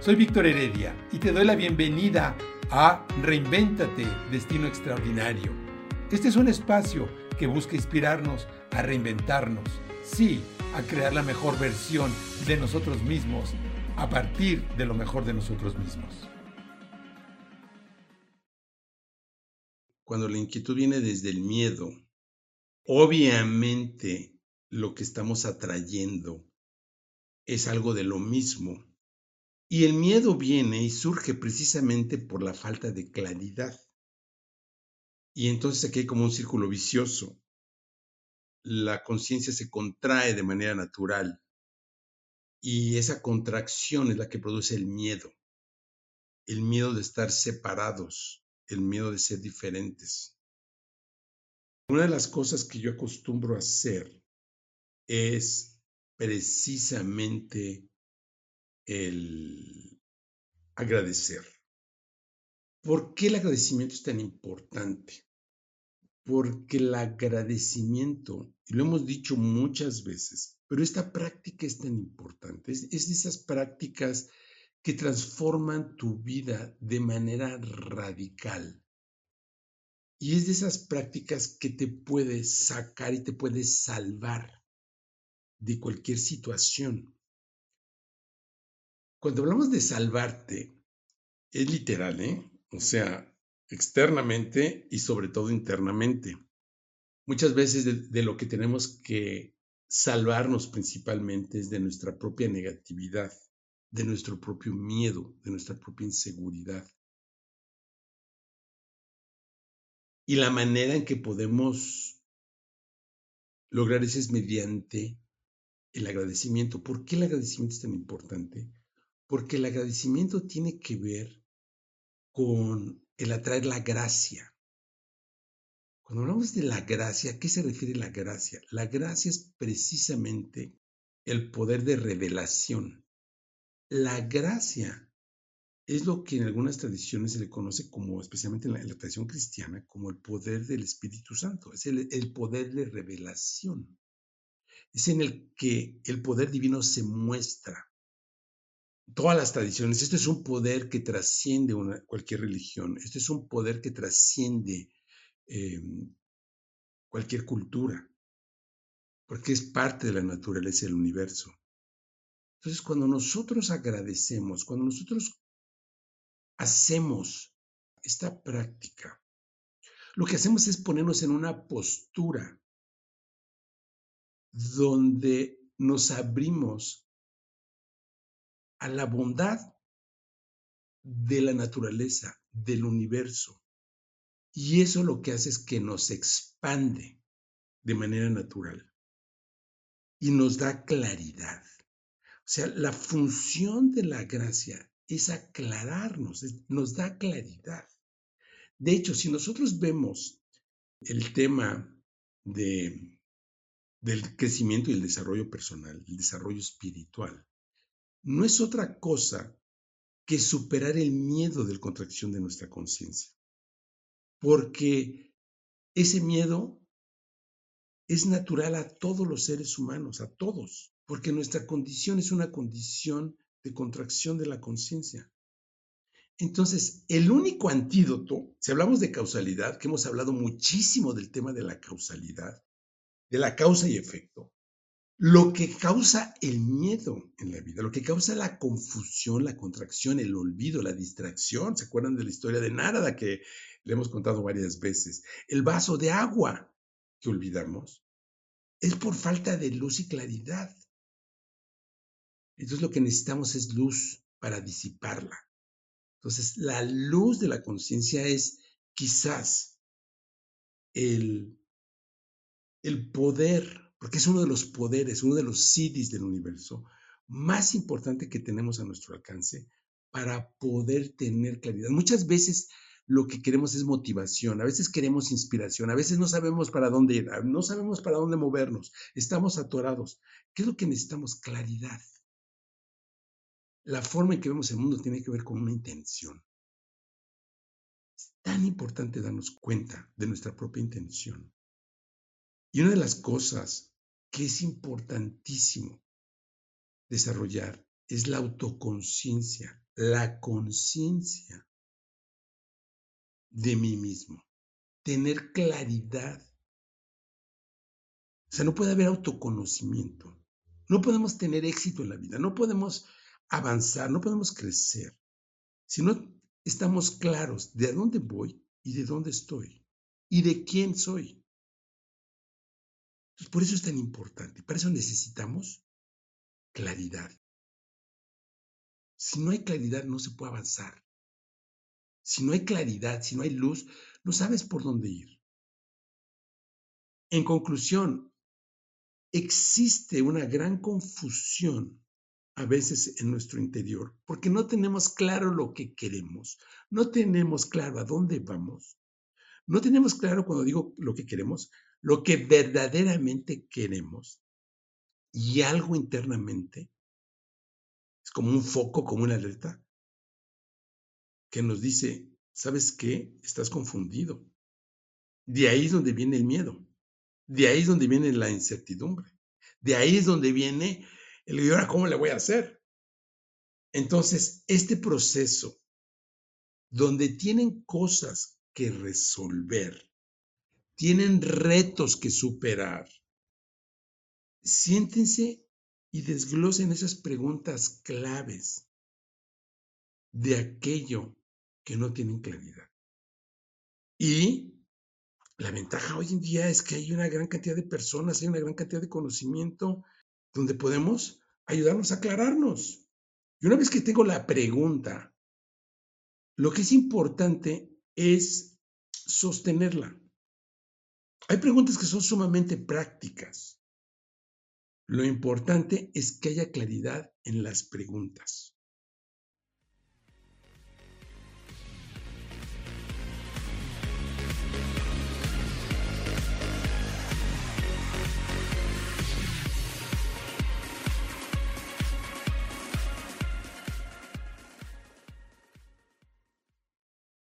Soy Víctor Heredia y te doy la bienvenida a Reinvéntate, Destino Extraordinario. Este es un espacio que busca inspirarnos a reinventarnos, sí, a crear la mejor versión de nosotros mismos a partir de lo mejor de nosotros mismos. Cuando la inquietud viene desde el miedo, obviamente lo que estamos atrayendo es algo de lo mismo. Y el miedo viene y surge precisamente por la falta de claridad. Y entonces aquí hay como un círculo vicioso. La conciencia se contrae de manera natural y esa contracción es la que produce el miedo. El miedo de estar separados, el miedo de ser diferentes. Una de las cosas que yo acostumbro a hacer es precisamente el agradecer. ¿Por qué el agradecimiento es tan importante? Porque el agradecimiento, y lo hemos dicho muchas veces, pero esta práctica es tan importante, es, de esas prácticas que transforman tu vida de manera radical. Y es de esas prácticas que te puedes sacar y te puedes salvar de cualquier situación. Cuando hablamos de salvarte, es literal, ¿eh? O sea, externamente y sobre todo internamente. Muchas veces de, lo que tenemos que salvarnos principalmente es de nuestra propia negatividad, de nuestro propio miedo, de nuestra propia inseguridad. Y la manera en que podemos lograr eso es mediante el agradecimiento. ¿Por qué el agradecimiento es tan importante? Porque el agradecimiento tiene que ver con el atraer la gracia. Cuando hablamos de la gracia, ¿a qué se refiere la gracia? La gracia es precisamente el poder de revelación. La gracia es lo que en algunas tradiciones se le conoce como, especialmente en la, tradición cristiana, como el poder del Espíritu Santo. Es el, el poder de revelación. Es en el que el poder divino se muestra todas las tradiciones. Esto es un poder que trasciende cualquier religión. Esto es un poder que trasciende em, cualquier cultura, porque es parte de la naturaleza del universo. Entonces, cuando nosotros agradecemos, cuando nosotros hacemos esta práctica, lo que hacemos es ponernos en una postura donde nos abrimos a la bondad de la naturaleza, del universo. Y eso lo que hace es que nos expande de manera natural y nos da claridad. O sea, la función de la gracia es aclararnos, nos da claridad. De hecho, si nosotros vemos el tema de, del crecimiento y el desarrollo personal, el desarrollo espiritual, no es otra cosa que superar el miedo de la contracción de nuestra conciencia. Porque ese miedo es natural a todos los seres humanos, a todos, porque nuestra condición es una condición de contracción de la conciencia. Entonces, el único antídoto, si hablamos de causalidad, que hemos hablado muchísimo del tema de la causalidad, de la causa y efecto, lo que causa el miedo en la vida, lo que causa la confusión, la contracción, el olvido, la distracción. ¿Se acuerdan de la historia de Narada que le hemos contado varias veces? El vaso de agua que olvidamos es por falta de luz y claridad. Entonces lo que necesitamos es luz para disiparla. Entonces la luz de la conciencia es quizás el, el poder porque es uno de los poderes, uno de los CIDIs del universo más importante que tenemos a nuestro alcance para poder tener claridad. Muchas veces lo que queremos es motivación, a veces queremos inspiración, a veces no sabemos para dónde ir, no sabemos para dónde movernos, estamos atorados. ¿Qué es lo que necesitamos? Claridad. La forma en que vemos el mundo tiene que ver con una intención. Es tan importante darnos cuenta de nuestra propia intención. Y una de las cosas que es importantísimo desarrollar es la autoconciencia. la conciencia de mí mismo, tener claridad. O sea, no puede haber autoconocimiento. No podemos tener éxito en la vida, no podemos avanzar, no podemos crecer si no estamos claros de a dónde voy y de dónde estoy y de quién soy. Por eso es tan importante, para eso necesitamos claridad. Si no hay claridad, no se puede avanzar. Si no hay claridad, si no hay luz, no sabes por dónde ir. En conclusión, existe una gran confusión a veces en nuestro interior porque no tenemos claro lo que queremos, no tenemos claro a dónde vamos, no tenemos claro cuando digo lo que queremos, lo que verdaderamente queremos y algo internamente es como un foco, como una alerta que nos dice, ¿sabes qué? Estás confundido. De ahí es donde viene el miedo. De ahí es donde viene la incertidumbre. De ahí es donde viene el ¿y ahora cómo le voy a hacer? Entonces, este proceso donde tienen cosas que resolver, tienen retos que superar, siéntense y desglosen esas preguntas claves de aquello que no tienen claridad. Y la ventaja hoy en día es que hay una gran cantidad de personas, hay una gran cantidad de conocimiento donde podemos ayudarnos a aclararnos. Y una vez que tengo la pregunta, lo que es importante es sostenerla. Hay preguntas que son sumamente prácticas. Lo importante es que haya claridad en las preguntas.